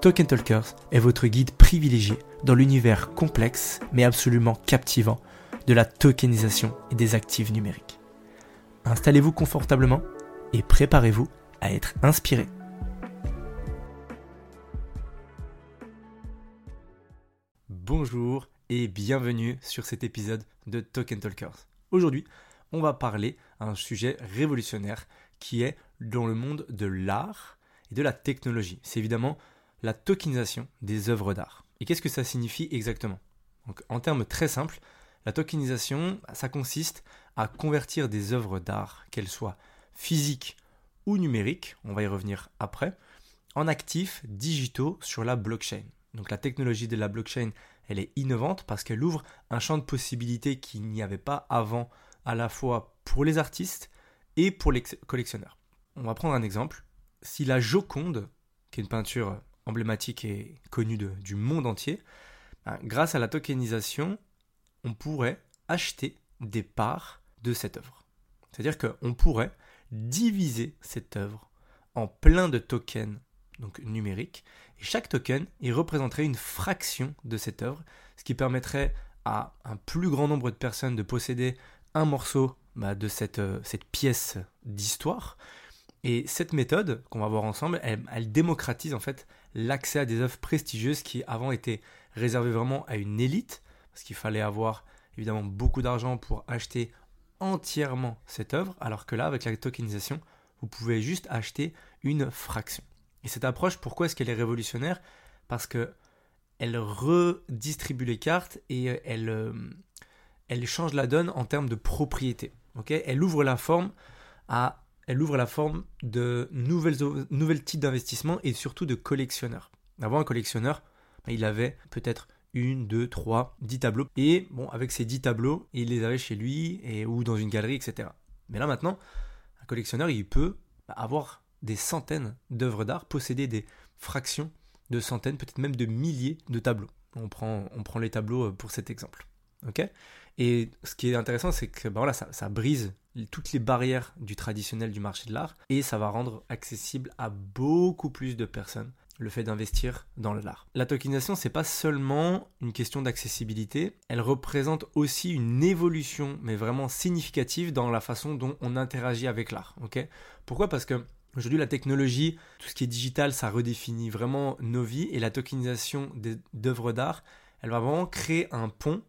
Token Talkers est votre guide privilégié dans l'univers complexe mais absolument captivant de la tokenisation et des actifs numériques. Installez-vous confortablement et préparez-vous à être inspiré. Bonjour et bienvenue sur cet épisode de Token Talkers. Aujourd'hui, on va parler un sujet révolutionnaire qui est dans le monde de l'art et de la technologie. C'est évidemment la tokenisation des œuvres d'art. Et qu'est-ce que ça signifie exactement? En termes très simples, la tokenisation, ça consiste à convertir des œuvres d'art, qu'elles soient physiques ou numériques, on va y revenir après, en actifs digitaux sur la blockchain. Donc la technologie de la blockchain, elle est innovante parce qu'elle ouvre un champ de possibilités qu'il n'y avait pas avant à la fois pour les artistes et pour les collectionneurs. On va prendre un exemple. Si la Joconde, qui est une peinture emblématique et connue du monde entier, ben, grâce à la tokenisation, on pourrait acheter des parts de cette œuvre. C'est-à-dire qu'on pourrait diviser cette œuvre en plein de tokens donc numériques, et chaque token il représenterait une fraction de cette œuvre, ce qui permettrait à un plus grand nombre de personnes de posséder un morceau bah, de euh, cette pièce d'histoire. Et cette méthode qu'on va voir ensemble, elle, démocratise en fait l'accès à des œuvres prestigieuses qui avant étaient réservées vraiment à une élite, parce qu'il fallait avoir évidemment beaucoup d'argent pour acheter entièrement cette œuvre, alors que là, avec la tokenisation, vous pouvez juste acheter une fraction. Et cette approche, pourquoi est-ce qu'elle est révolutionnaire? Parce que elle redistribue les cartes et elle, euh, elle change la donne en termes de propriété. elle ouvre la forme à elle ouvre la forme de nouvelles, types d'investissements et surtout de collectionneurs. Avant, un collectionneur, bah, il avait peut-être une, deux, trois, dix tableaux. Et bon, avec ces dix tableaux, il les avait chez lui ou dans une galerie, etc. Mais là maintenant, un collectionneur, il peut avoir des centaines d'œuvres d'art, posséder des fractions de centaines, peut-être même de milliers de tableaux. On prend, on prend les tableaux euh, pour cet exemple. ok? Et ce qui est intéressant, c'est que bah voilà, ça, brise toutes les barrières du traditionnel du marché de l'art et ça va rendre accessible à beaucoup plus de personnes le fait d'investir dans l'art. La tokenisation, c'est pas seulement une question d'accessibilité, elle représente aussi une évolution, mais vraiment significative dans la façon dont on interagit avec l'art. ok? Pourquoi? Parce que Aujourd'hui, la technologie, tout ce qui est digital, ça redéfinit vraiment nos vies et la tokenisation d'œuvres d'art, elle va vraiment créer un pont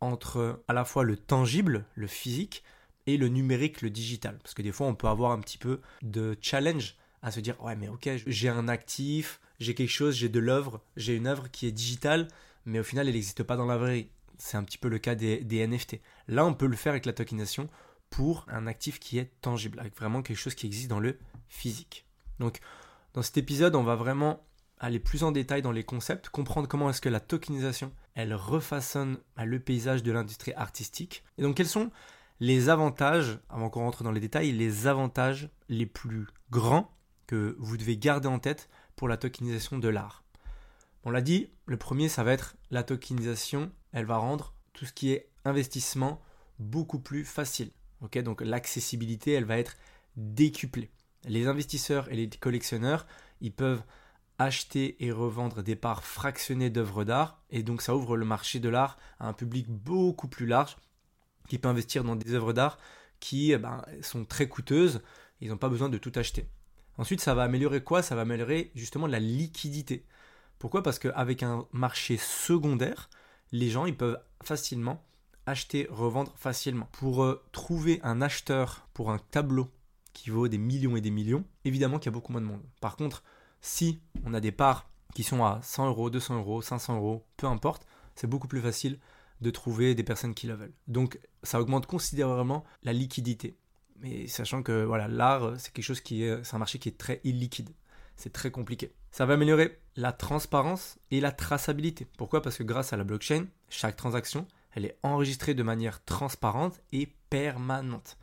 entre à la fois le tangible, le physique, et le numérique, le digital. Parce que des fois, on peut avoir un petit peu de challenge à se dire, ouais, mais ok, j'ai un actif, j'ai quelque chose, j'ai de l'œuvre, j'ai une œuvre qui est digitale, mais au final, elle n'existe pas dans la vraie. C'est un petit peu le cas des, des, NFT. Là, on peut le faire avec la tokenisation pour un actif qui est tangible, avec vraiment quelque chose qui existe dans le physique. Donc, dans cet épisode, on va vraiment aller plus en détail dans les concepts, comprendre comment est-ce que la tokenisation, elle refaçonne bah, le paysage de l'industrie artistique. Et donc quels sont les avantages, avant qu'on rentre dans les détails, les avantages les plus grands que vous devez garder en tête pour la tokenisation de l'art? On l'a dit, le premier, ça va être la tokenisation, elle va rendre tout ce qui est investissement beaucoup plus facile. donc l'accessibilité, elle va être décuplée. Les investisseurs et les collectionneurs, ils peuvent acheter et revendre des parts fractionnées d'œuvres d'art, et donc ça ouvre le marché de l'art à un public beaucoup plus large qui peut investir dans des œuvres d'art qui eh ben, sont très coûteuses, ils n'ont pas besoin de tout acheter. Ensuite, ça va améliorer quoi? Ça va améliorer justement la liquidité. Pourquoi? Parce qu'avec un marché secondaire, les gens ils peuvent facilement acheter, revendre facilement. Pour euh, trouver un acheteur pour un tableau qui vaut des millions et des millions, évidemment qu'il y a beaucoup moins de monde. Par contre, si on a des parts qui sont à 100 euros, 200 euros, 500 euros, peu importe, c'est beaucoup plus facile de trouver des personnes qui la veulent. Donc ça augmente considérablement la liquidité. Mais sachant que voilà, l'art, c'est quelque chose qui est, c'est un marché qui est très illiquide. C'est très compliqué. Ça va améliorer la transparence et la traçabilité. Pourquoi? Parce que grâce à la blockchain, chaque transaction, elle est enregistrée de manière transparente et permanente.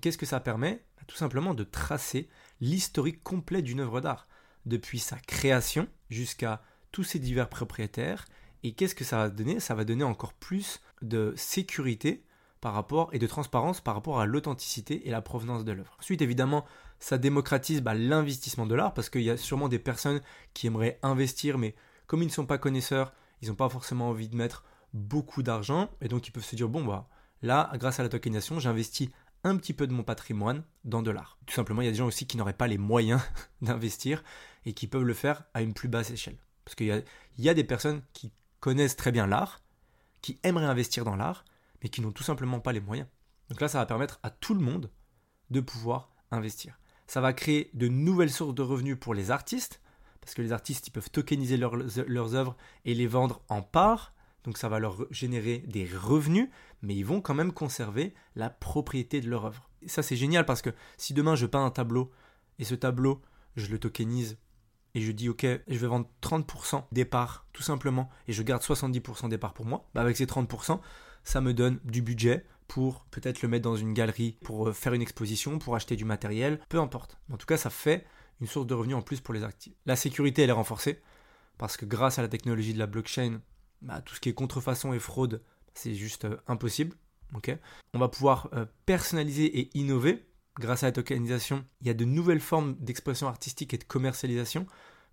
Qu'est-ce que ça permet? Bah, Tout simplement de tracer l'historique complet d'une œuvre d'art, depuis sa création jusqu'à tous ses divers propriétaires. Et qu'est-ce que ça va donner? Ça va donner encore plus de sécurité par rapport et de transparence par rapport à l'authenticité et la provenance de l'œuvre. Ensuite, évidemment, ça démocratise bah, l'investissement de l'art parce qu'il y a sûrement des personnes qui aimeraient investir, mais comme ils ne sont pas connaisseurs, ils n'ont pas forcément envie de mettre beaucoup d'argent et donc ils peuvent se dire bon bah là, grâce à la tokenisation, j'investis un petit peu de mon patrimoine dans de l'art. Tout simplement, il y a des gens aussi qui n'auraient pas les moyens d'investir et qui peuvent le faire à une plus basse échelle. Parce qu'il y, a, des personnes qui connaissent très bien l'art, qui aimeraient investir dans l'art, mais qui n'ont tout simplement pas les moyens. Donc là, ça va permettre à tout le monde de pouvoir investir. Ça va créer de nouvelles sources de revenus pour les artistes, parce que les artistes, ils peuvent tokeniser leurs, leurs œuvres et les vendre en parts, donc ça va leur générer des revenus, mais ils vont quand même conserver la propriété de leur œuvre. Et ça c'est génial parce que si demain je peins un tableau et ce tableau je le tokenise et je dis ok je vais vendre 30% des tout simplement et je garde 70% des parts pour moi, bah avec ces 30% ça me donne du budget pour peut-être le mettre dans une galerie, pour euh, faire une exposition, pour acheter du matériel, peu importe. En tout cas ça fait une source de revenus en plus pour les actifs. La sécurité elle est renforcée parce que grâce à la technologie de la blockchain, bah, tout ce qui est contrefaçon et fraude, c'est juste euh, impossible. on va pouvoir euh, personnaliser et innover grâce à la tokenisation. Il y a de nouvelles formes d'expression artistique et de commercialisation,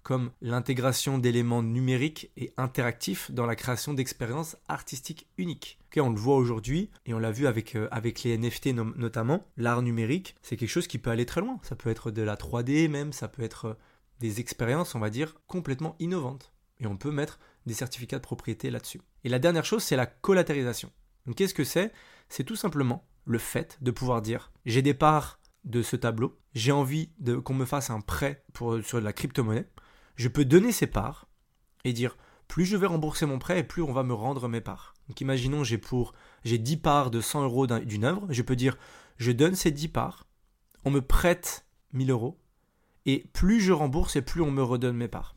comme l'intégration d'éléments numériques et interactifs dans la création d'expériences artistiques uniques. on le voit aujourd'hui et on l'a vu avec, euh, avec les NFT notamment. L'art numérique, c'est quelque chose qui peut aller très loin. Ça peut être de la 3D même, ça peut être des expériences, on va dire, complètement innovantes. Et on peut mettre des certificats de propriété là-dessus. Et la dernière chose, c'est la collatéralisation. Donc qu'est-ce que c'est? C'est tout simplement le fait de pouvoir dire j'ai des parts de ce tableau, j'ai envie qu'on me fasse un prêt pour, sur la crypto-monnaie, je peux donner ces parts et dire plus je vais rembourser mon prêt et plus on va me rendre mes parts. Donc imaginons j'ai pour j'ai 10 parts de 100 euros d'une œuvre, je peux dire je donne ces 10 parts, on me prête 1000 euros et plus je rembourse et plus on me redonne mes parts.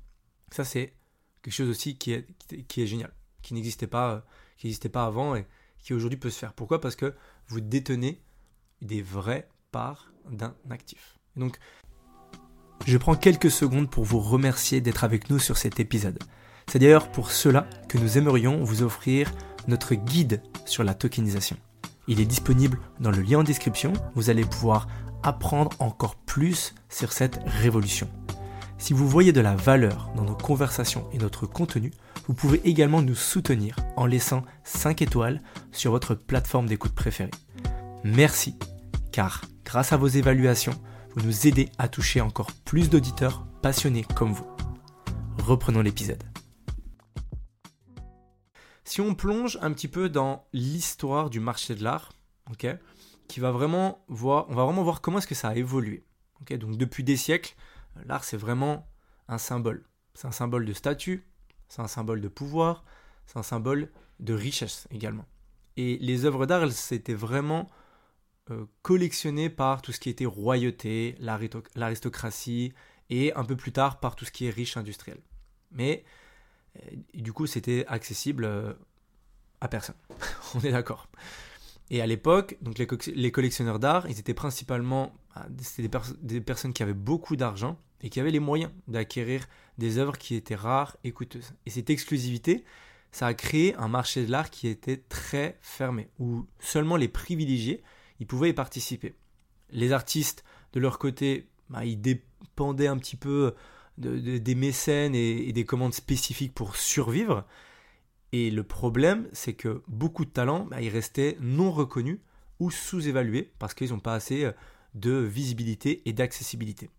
Ça c'est quelque chose aussi qui est, génial, qui n'existait pas, euh, qui n'existait pas avant et qui aujourd'hui peut se faire. Pourquoi? Parce que vous détenez des vraies parts d'un actif. donc, je prends quelques secondes pour vous remercier d'être avec nous sur cet épisode. C'est d'ailleurs pour cela que nous aimerions vous offrir notre guide sur la tokenisation. Il est disponible dans le lien en description. Vous allez pouvoir apprendre encore plus sur cette révolution. Si vous voyez de la valeur dans nos conversations et notre contenu, vous pouvez également nous soutenir en laissant 5 étoiles sur votre plateforme d'écoute préférée. Merci, car grâce à vos évaluations, vous nous aidez à toucher encore plus d'auditeurs passionnés comme vous. Reprenons l'épisode. Si on plonge un petit peu dans l'histoire du marché de l'art, qui va vraiment voir, on va vraiment voir comment est-ce que ça a évolué. donc depuis des siècles, L'art, c'est vraiment un symbole. C'est un symbole de statut, c'est un symbole de pouvoir, c'est un symbole de richesse également. Et les œuvres d'art, elles s'étaient vraiment euh, collectionnées par tout ce qui était royauté, l'aristocratie, et un peu plus tard par tout ce qui est riche industriel. Mais euh, du coup, c'était accessible euh, à personne. On est d'accord. Et à l'époque, donc les, collectionneurs d'art, ils étaient principalement bah, des, des, personnes qui avaient beaucoup d'argent et qui avaient les moyens d'acquérir des œuvres qui étaient rares et coûteuses. Et cette exclusivité, ça a créé un marché de l'art qui était très fermé, où seulement les privilégiés ils pouvaient y participer. Les artistes, de leur côté, bah, ils dépendaient un petit peu des mécènes et des commandes spécifiques pour survivre. Et le problème, c'est que beaucoup de talents, bah, ils restaient non reconnus ou sous-évalués parce qu'ils n'ont pas assez euh, de visibilité et d'accessibilité.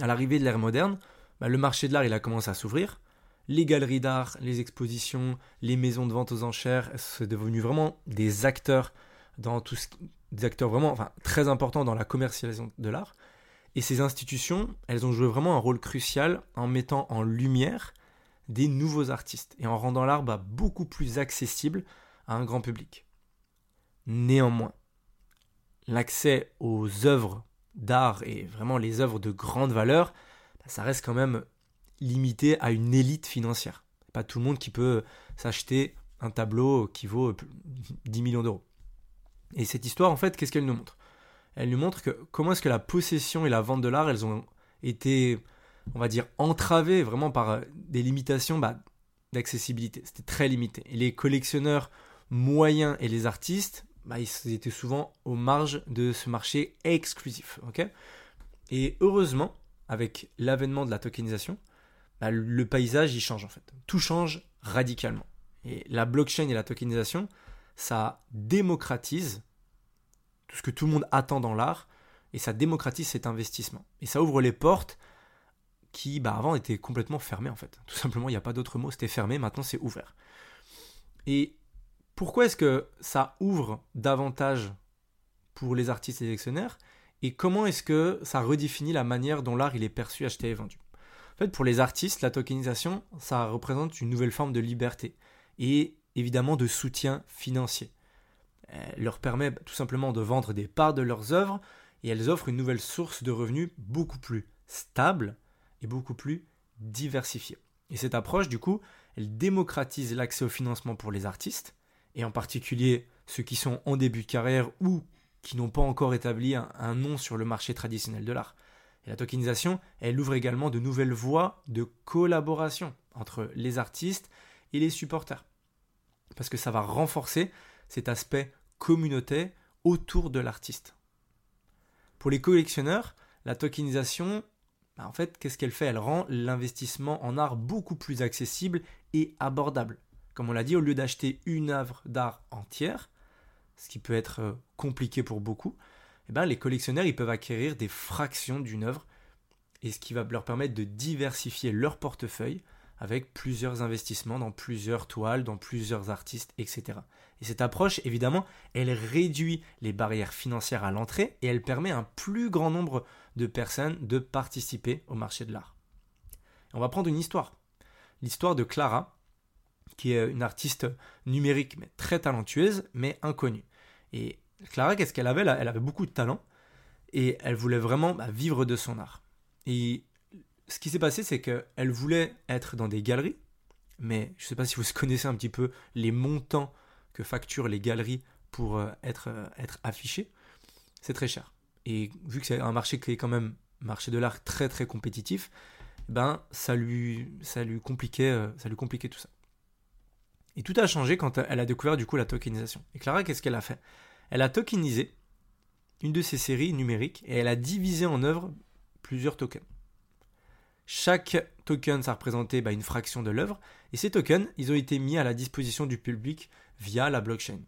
À l'arrivée de l'ère moderne, bah, le marché de l'art a commencé à s'ouvrir. les galeries d'art, les expositions, les maisons de vente aux enchères, c'est devenu vraiment des acteurs dans tout ce des acteurs vraiment enfin, très importants dans la commercialisation de l'art. Et ces institutions, elles ont joué vraiment un rôle crucial en mettant en lumière des nouveaux artistes et en rendant l'art bah, beaucoup plus accessible à un grand public. Néanmoins, l'accès aux œuvres d'art et vraiment les œuvres de grande valeur, bah, ça reste quand même limité à une élite financière. Pas tout le monde qui peut s'acheter un tableau qui vaut 10 millions d'euros. Et cette histoire, en fait, qu'est-ce qu'elle nous montre? Elle nous montre que comment est-ce que la possession et la vente de l'art, elles ont été, on va dire, entravées vraiment par euh, des limitations bah, d'accessibilité. C'était très limité. Et les collectionneurs moyens et les artistes, bah, ils étaient souvent aux marges de ce marché exclusif. et heureusement, avec l'avènement de la tokenisation, bah, le paysage change en fait. Tout change radicalement. Et la blockchain et la tokenisation, ça démocratise tout ce que tout le monde attend dans l'art et ça démocratise cet investissement. Et ça ouvre les portes qui, bah, avant, étaient complètement fermées en fait. Tout simplement, il n'y a pas d'autre mot, c'était fermé, maintenant c'est ouvert. Et pourquoi est-ce que ça ouvre davantage pour les artistes et les actionnaires et comment est-ce que ça redéfinit la manière dont l'art est perçu, acheté et vendu? En fait, pour les artistes, la tokenisation, ça représente une nouvelle forme de liberté et évidemment de soutien financier. Elle leur permet tout simplement de vendre des parts de leurs œuvres et elles offrent une nouvelle source de revenus beaucoup plus stable et beaucoup plus diversifiée. Et cette approche, du coup, elle démocratise l'accès au financement pour les artistes, et en particulier ceux qui sont en début de carrière ou qui n'ont pas encore établi un, nom sur le marché traditionnel de l'art. La tokenisation, elle ouvre également de nouvelles voies de collaboration entre les artistes et les supporters parce que ça va renforcer cet aspect communauté autour de l'artiste. Pour les collectionneurs, la tokenisation, bah, en fait, qu'est-ce qu'elle fait? Elle rend l'investissement en art beaucoup plus accessible et abordable. Comme on l'a dit, au lieu d'acheter une œuvre d'art entière, ce qui peut être euh, compliqué pour beaucoup, eh ben, les collectionneurs ils peuvent acquérir des fractions d'une œuvre, et ce qui va leur permettre de diversifier leur portefeuille avec plusieurs investissements dans plusieurs toiles, dans plusieurs artistes, etc. Et cette approche, évidemment, elle réduit les barrières financières à l'entrée et elle permet à un plus grand nombre de personnes de participer au marché de l'art. On va prendre une histoire. L'histoire de Clara, qui est une artiste numérique mais très talentueuse, mais inconnue. Et Clara, qu'est-ce qu'elle avait Elle avait beaucoup de talent et elle voulait vraiment bah, vivre de son art. Et ce qui s'est passé, c'est qu'elle voulait être dans des galeries, mais je ne sais pas si vous connaissez un petit peu les montants que facturent les galeries pour euh, être, euh, être affichées. C'est très cher. Et vu que c'est un marché qui est quand même marché de l'art très très compétitif, ben ça lui euh, ça lui compliquait tout ça. Et tout a changé quand elle a découvert du coup la tokenisation. Et Clara, qu'est-ce qu'elle a fait? Elle a tokenisé une de ses séries numériques et elle a divisé en œuvres plusieurs tokens. Chaque token, ça représentait bah, une fraction de l'œuvre. Et ces tokens, ils ont été mis à la disposition du public via la blockchain.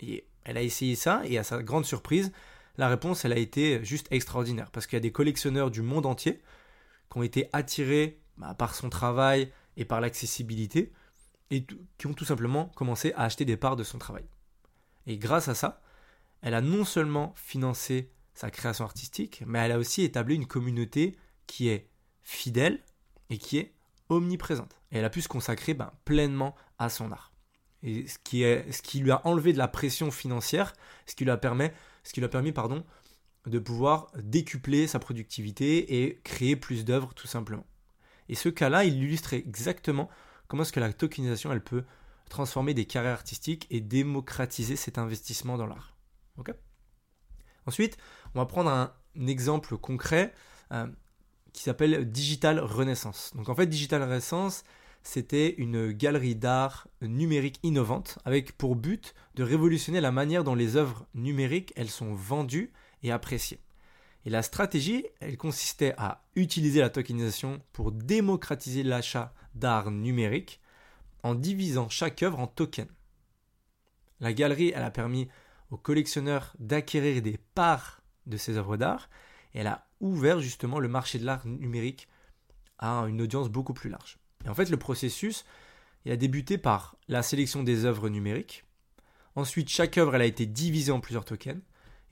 Et elle a essayé ça, et à sa grande surprise, la réponse, elle a été juste extraordinaire. Parce qu'il y a des collectionneurs du monde entier qui ont été attirés bah, par son travail et par l'accessibilité, et qui ont tout simplement commencé à acheter des parts de son travail. Et grâce à ça, elle a non seulement financé sa création artistique, mais elle a aussi établi une communauté qui est fidèle et qui est omniprésente. Et elle a pu se consacrer ben, pleinement à son art. Et ce qui, est, ce qui lui a enlevé de la pression financière, ce qui lui a permis, ce qui lui a permis pardon, de pouvoir décupler sa productivité et créer plus d'œuvres tout simplement. Et ce cas-là, il illustre exactement comment est-ce que la tokenisation, peut transformer des carrières artistiques et démocratiser cet investissement dans l'art? Ensuite, on va prendre un, exemple concret. Euh, qui s'appelle Digital Renaissance. Donc en fait, Digital Renaissance, c'était une galerie d'art numérique innovante avec pour but de révolutionner la manière dont les œuvres numériques elles sont vendues et appréciées. Et la stratégie, elle consistait à utiliser la tokenisation pour démocratiser l'achat d'art numérique en divisant chaque œuvre en tokens. La galerie, elle a permis aux collectionneurs d'acquérir des parts de ces œuvres d'art et elle a ouvert justement le marché de l'art numérique à une audience beaucoup plus large. Et en fait, le processus, a débuté par la sélection des œuvres numériques. Ensuite, chaque œuvre a été divisée en plusieurs tokens.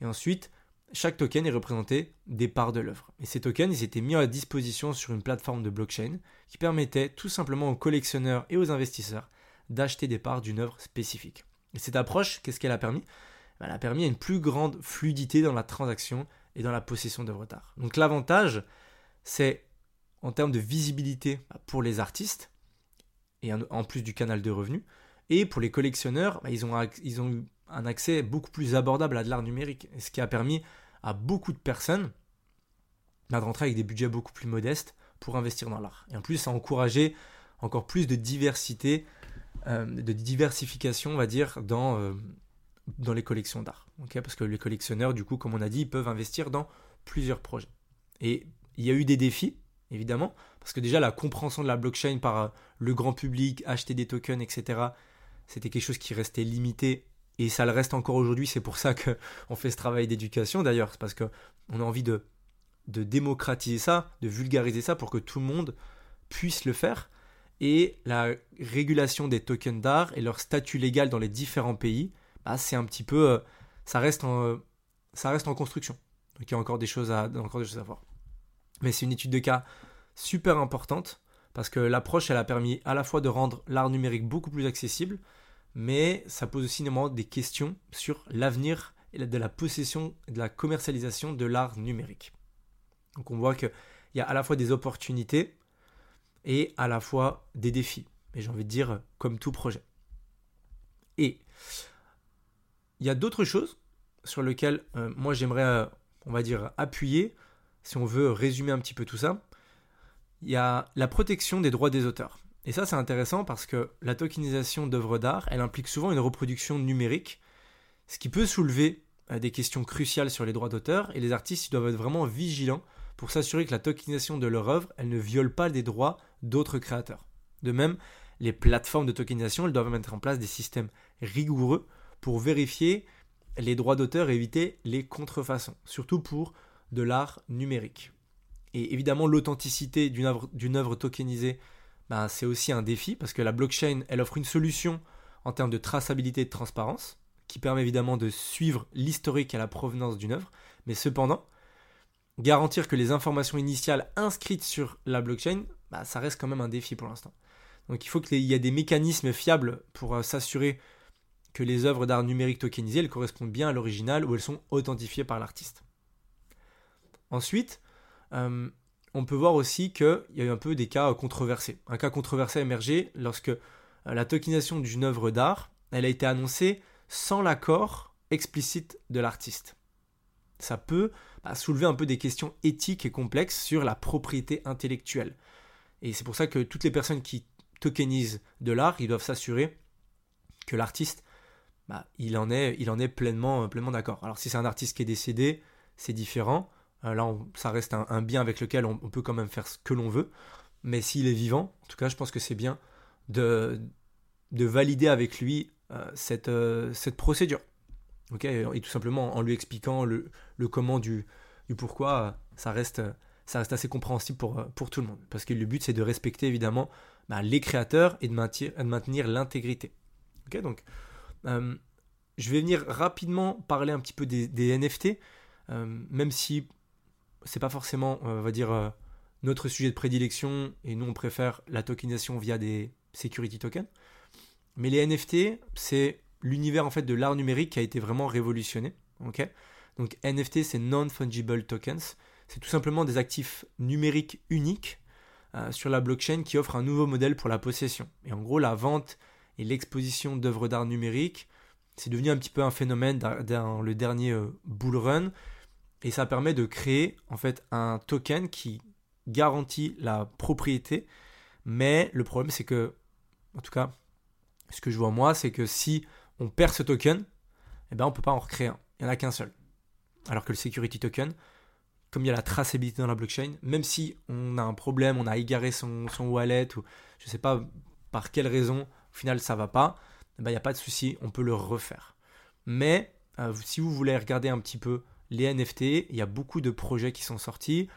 Et ensuite, chaque token est représenté des parts de l'œuvre. Et ces tokens, ils étaient mis à disposition sur une plateforme de blockchain qui permettait tout simplement aux collectionneurs et aux investisseurs d'acheter des parts d'une œuvre spécifique. Et cette approche, qu'est-ce qu'elle a permis? Elle a permis une plus grande fluidité dans la transaction et dans la possession d'œuvres d'art. Donc l'avantage, c'est en termes de visibilité pour les artistes, et en plus du canal de revenus, et pour les collectionneurs, bah, ils ont, ils ont eu un accès beaucoup plus abordable à de l'art numérique, ce qui a permis à beaucoup de personnes de rentrer avec des budgets beaucoup plus modestes pour investir dans l'art. Et en plus, ça a encouragé encore plus de diversité, euh, de diversification, on va dire, dans, euh, dans les collections d'art. Parce que les collectionneurs, du coup, comme on a dit, ils peuvent investir dans plusieurs projets. Et il y a eu des défis, évidemment, parce que déjà la compréhension de la blockchain par euh, le grand public, acheter des tokens, etc., c'était quelque chose qui restait limité et ça le reste encore aujourd'hui. C'est pour ça qu'on fait ce travail d'éducation d'ailleurs. C'est parce qu'on a envie de, démocratiser ça, de vulgariser ça pour que tout le monde puisse le faire. Et la régulation des tokens d'art et leur statut légal dans les différents pays, bah, c'est un petit peu. Euh, ça, reste en, ça reste en construction. Donc il y a encore des choses à, encore des choses à voir. Mais c'est une étude de cas super importante parce que l'approche, elle a permis à la fois de rendre l'art numérique beaucoup plus accessible, mais ça pose aussi des questions sur l'avenir de la possession et de la commercialisation de l'art numérique. Donc on voit qu'il y a à la fois des opportunités et à la fois des défis. Et j'ai envie de dire comme tout projet. Et il y a d'autres choses sur lesquelles euh, moi j'aimerais, euh, on va dire, appuyer, si on veut résumer un petit peu tout ça. Il y a la protection des droits des auteurs. Et ça, c'est intéressant parce que la tokenisation d'œuvres d'art, elle implique souvent une reproduction numérique, ce qui peut soulever euh, des questions cruciales sur les droits d'auteur, et les artistes doivent être vraiment vigilants pour s'assurer que la tokenisation de leur œuvre, elle ne viole pas les droits d'autres créateurs. De même, les plateformes de tokenisation, elles doivent mettre en place des systèmes rigoureux pour vérifier les droits d'auteur et éviter les contrefaçons, surtout pour de l'art numérique. Et évidemment, l'authenticité d'une œuvre, œuvre tokenisée ben, c'est aussi un défi parce que la blockchain, elle offre une solution en termes de traçabilité et de transparence qui permet évidemment de suivre l'historique et la provenance d'une œuvre, mais cependant, garantir que les informations initiales inscrites sur la blockchain, ben, ça reste quand même un défi pour l'instant. Donc il faut qu'il y ait des mécanismes fiables pour euh, s'assurer que les œuvres d'art numérique tokenisées elles correspondent bien à l'original ou elles sont authentifiées par l'artiste. Ensuite, euh, on peut voir aussi qu'il y a eu un peu des cas controversés. Un cas controversé a émergé lorsque euh, la tokenisation d'une œuvre d'art, elle a été annoncée sans l'accord explicite de l'artiste. Ça peut bah, soulever un peu des questions éthiques et complexes sur la propriété intellectuelle. Et c'est pour ça que toutes les personnes qui tokenisent de l'art, ils doivent s'assurer que l'artiste, bah, il en est, pleinement, pleinement d'accord. Alors si c'est un artiste qui est décédé, c'est différent. Euh, là, ça reste un, bien avec lequel on, peut quand même faire ce que l'on veut. Mais s'il est vivant, en tout cas, je pense que c'est bien de, de valider avec lui euh, cette, euh, cette procédure. et tout simplement en lui expliquant le, le comment du, du pourquoi, ça reste, ça reste assez compréhensible pour, pour tout le monde. Parce que le but, c'est de respecter évidemment bah, les créateurs et de maintenir, de maintenir l'intégrité. donc, je vais venir rapidement parler un petit peu des NFT, même si c'est pas forcément, euh, on va dire, euh, notre sujet de prédilection, et nous on préfère la tokenisation via des security tokens. Mais les NFT, c'est l'univers en fait de l'art numérique qui a été vraiment révolutionné. Donc NFT, c'est non-fungible tokens. C'est tout simplement des actifs numériques uniques euh, sur la blockchain qui offrent un nouveau modèle pour la possession. Et en gros, la vente et l'exposition d'œuvres d'art numérique, c'est devenu un petit peu un phénomène dans le dernier bull run et ça permet de créer en fait un token qui garantit la propriété. Mais le problème c'est que, en tout cas, ce que je vois moi, c'est que si on perd ce token, eh ben on peut pas en recréer un. Il n'y en a qu'un seul. Alors que le security token, comme il y a la traçabilité dans la blockchain, même si on a un problème, on a égaré son, son wallet ou je sais pas par quelle raison, au final ça va pas, eh ben, il n'y a pas de souci, on peut le refaire. Mais euh, si vous voulez regarder un petit peu les NFT, il y a beaucoup de projets qui sont sortis.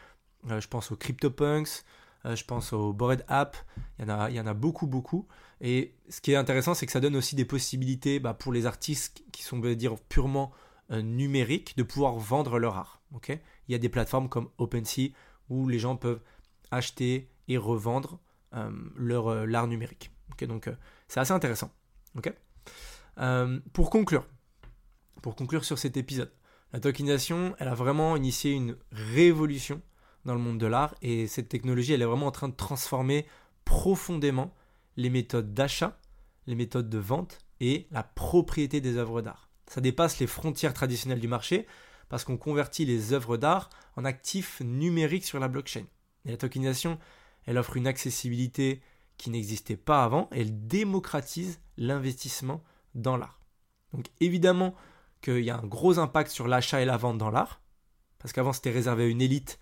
Euh, je pense aux CryptoPunks, euh, je pense au Bored App, il y, en a, il y en a beaucoup, beaucoup. Et ce qui est intéressant, c'est que ça donne aussi des possibilités bah, pour les artistes qui sont, dire, purement euh, numériques de pouvoir vendre leur art. il y a des plateformes comme OpenSea où les gens peuvent acheter et revendre leur l'art numérique. donc c'est assez intéressant. pour conclure, pour conclure sur cet épisode, la tokenisation, elle a vraiment initié une révolution dans le monde de l'art et cette technologie, elle est vraiment en train de transformer profondément les méthodes d'achat, les méthodes de vente et la propriété des œuvres d'art. Ça dépasse les frontières traditionnelles du marché parce qu'on convertit les œuvres d'art en actifs numériques sur la blockchain. Et la tokenisation, elle offre une accessibilité qui n'existait pas avant elle démocratise l'investissement dans l'art. Donc évidemment qu'il y a un gros impact sur l'achat et la vente dans l'art, parce qu'avant c'était réservé à une élite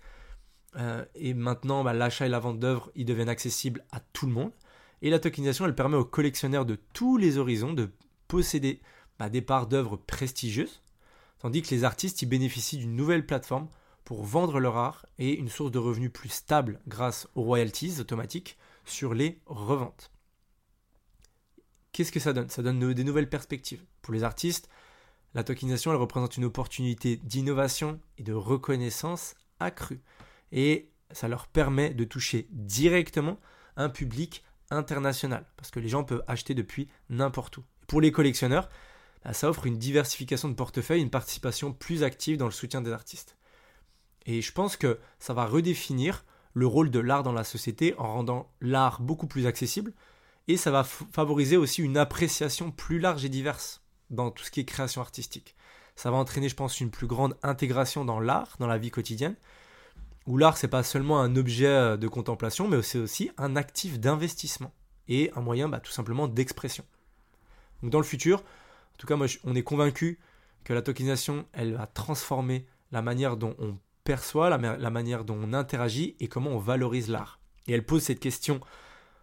euh, et maintenant, bah, l'achat et la vente d'œuvres, ils deviennent accessibles à tout le monde. Et la tokenisation, elle permet aux collectionneurs de tous les horizons de posséder bah, des parts d'œuvres prestigieuses, tandis que les artistes, ils bénéficient d'une nouvelle plateforme pour vendre leur art et une source de revenus plus stable grâce aux royalties automatiques sur les reventes. Qu'est-ce que ça donne? Ça donne des nouvelles perspectives. Pour les artistes, la tokenisation, elle représente une opportunité d'innovation et de reconnaissance accrue et ça leur permet de toucher directement un public international parce que les gens peuvent acheter depuis n'importe où. Pour les collectionneurs, bah, ça offre une diversification de portefeuille, une participation plus active dans le soutien des artistes. Et je pense que ça va redéfinir le rôle de l'art dans la société en rendant l'art beaucoup plus accessible et ça va favoriser aussi une appréciation plus large et diverse dans tout ce qui est création artistique. Ça va entraîner, je pense, une plus grande intégration dans l'art, dans la vie quotidienne, où l'art, c'est pas seulement un objet euh, de contemplation, mais c'est aussi un actif d'investissement et un moyen bah, tout simplement d'expression. Donc dans le futur, en tout cas, moi, on est convaincu que la tokenisation, elle va transformer la manière dont on perçoit, la, la manière dont on interagit et comment on valorise l'art. Et elle pose cette question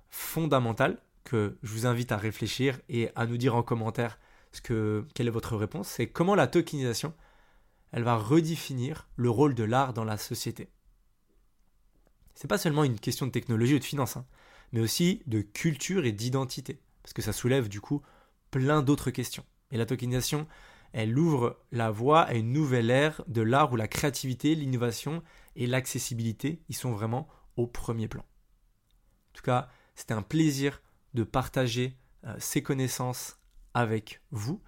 fondamentale que je vous invite à réfléchir et à nous dire en commentaire quelle est votre réponse. C'est comment la tokenisation, elle va redéfinir le rôle de l'art dans la société c'est pas seulement une question de technologie ou de finance, hein, mais aussi de culture et d'identité, parce que ça soulève du coup plein d'autres questions. Et la tokenisation, elle ouvre la voie à une nouvelle ère de l'art où la créativité, l'innovation et l'accessibilité y sont vraiment au premier plan. En tout cas, c'était un plaisir de partager euh, ces connaissances avec vous.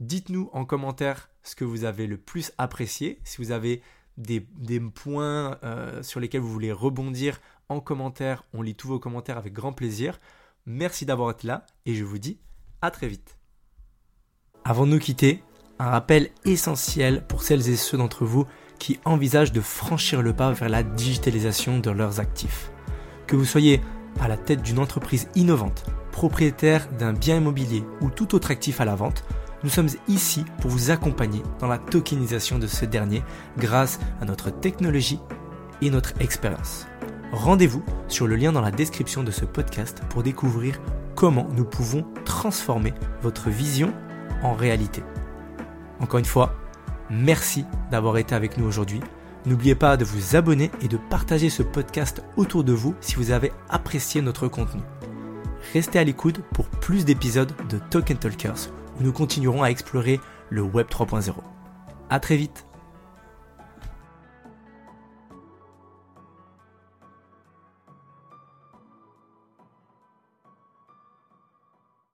Dites-nous en commentaire ce que vous avez le plus apprécié, si vous avez des, points euh, sur lesquels vous voulez rebondir en commentaire. On lit tous vos commentaires avec grand plaisir. Merci d'avoir été là et je vous dis à très vite. Avant de nous quitter, un rappel essentiel pour celles et ceux d'entre vous qui envisagent de franchir le pas vers la digitalisation de leurs actifs. Que vous soyez à la tête d'une entreprise innovante, propriétaire d'un bien immobilier ou tout autre actif à la vente, nous sommes ici pour vous accompagner dans la tokenisation de ce dernier grâce à notre technologie et notre expérience. Rendez-vous sur le lien dans la description de ce podcast pour découvrir comment nous pouvons transformer votre vision en réalité. Encore une fois, merci d'avoir été avec nous aujourd'hui. N'oubliez pas de vous abonner et de partager ce podcast autour de vous si vous avez apprécié notre contenu. Restez à l'écoute pour plus d'épisodes de Token Talkers où nous continuerons à explorer le Web 3.0. À très vite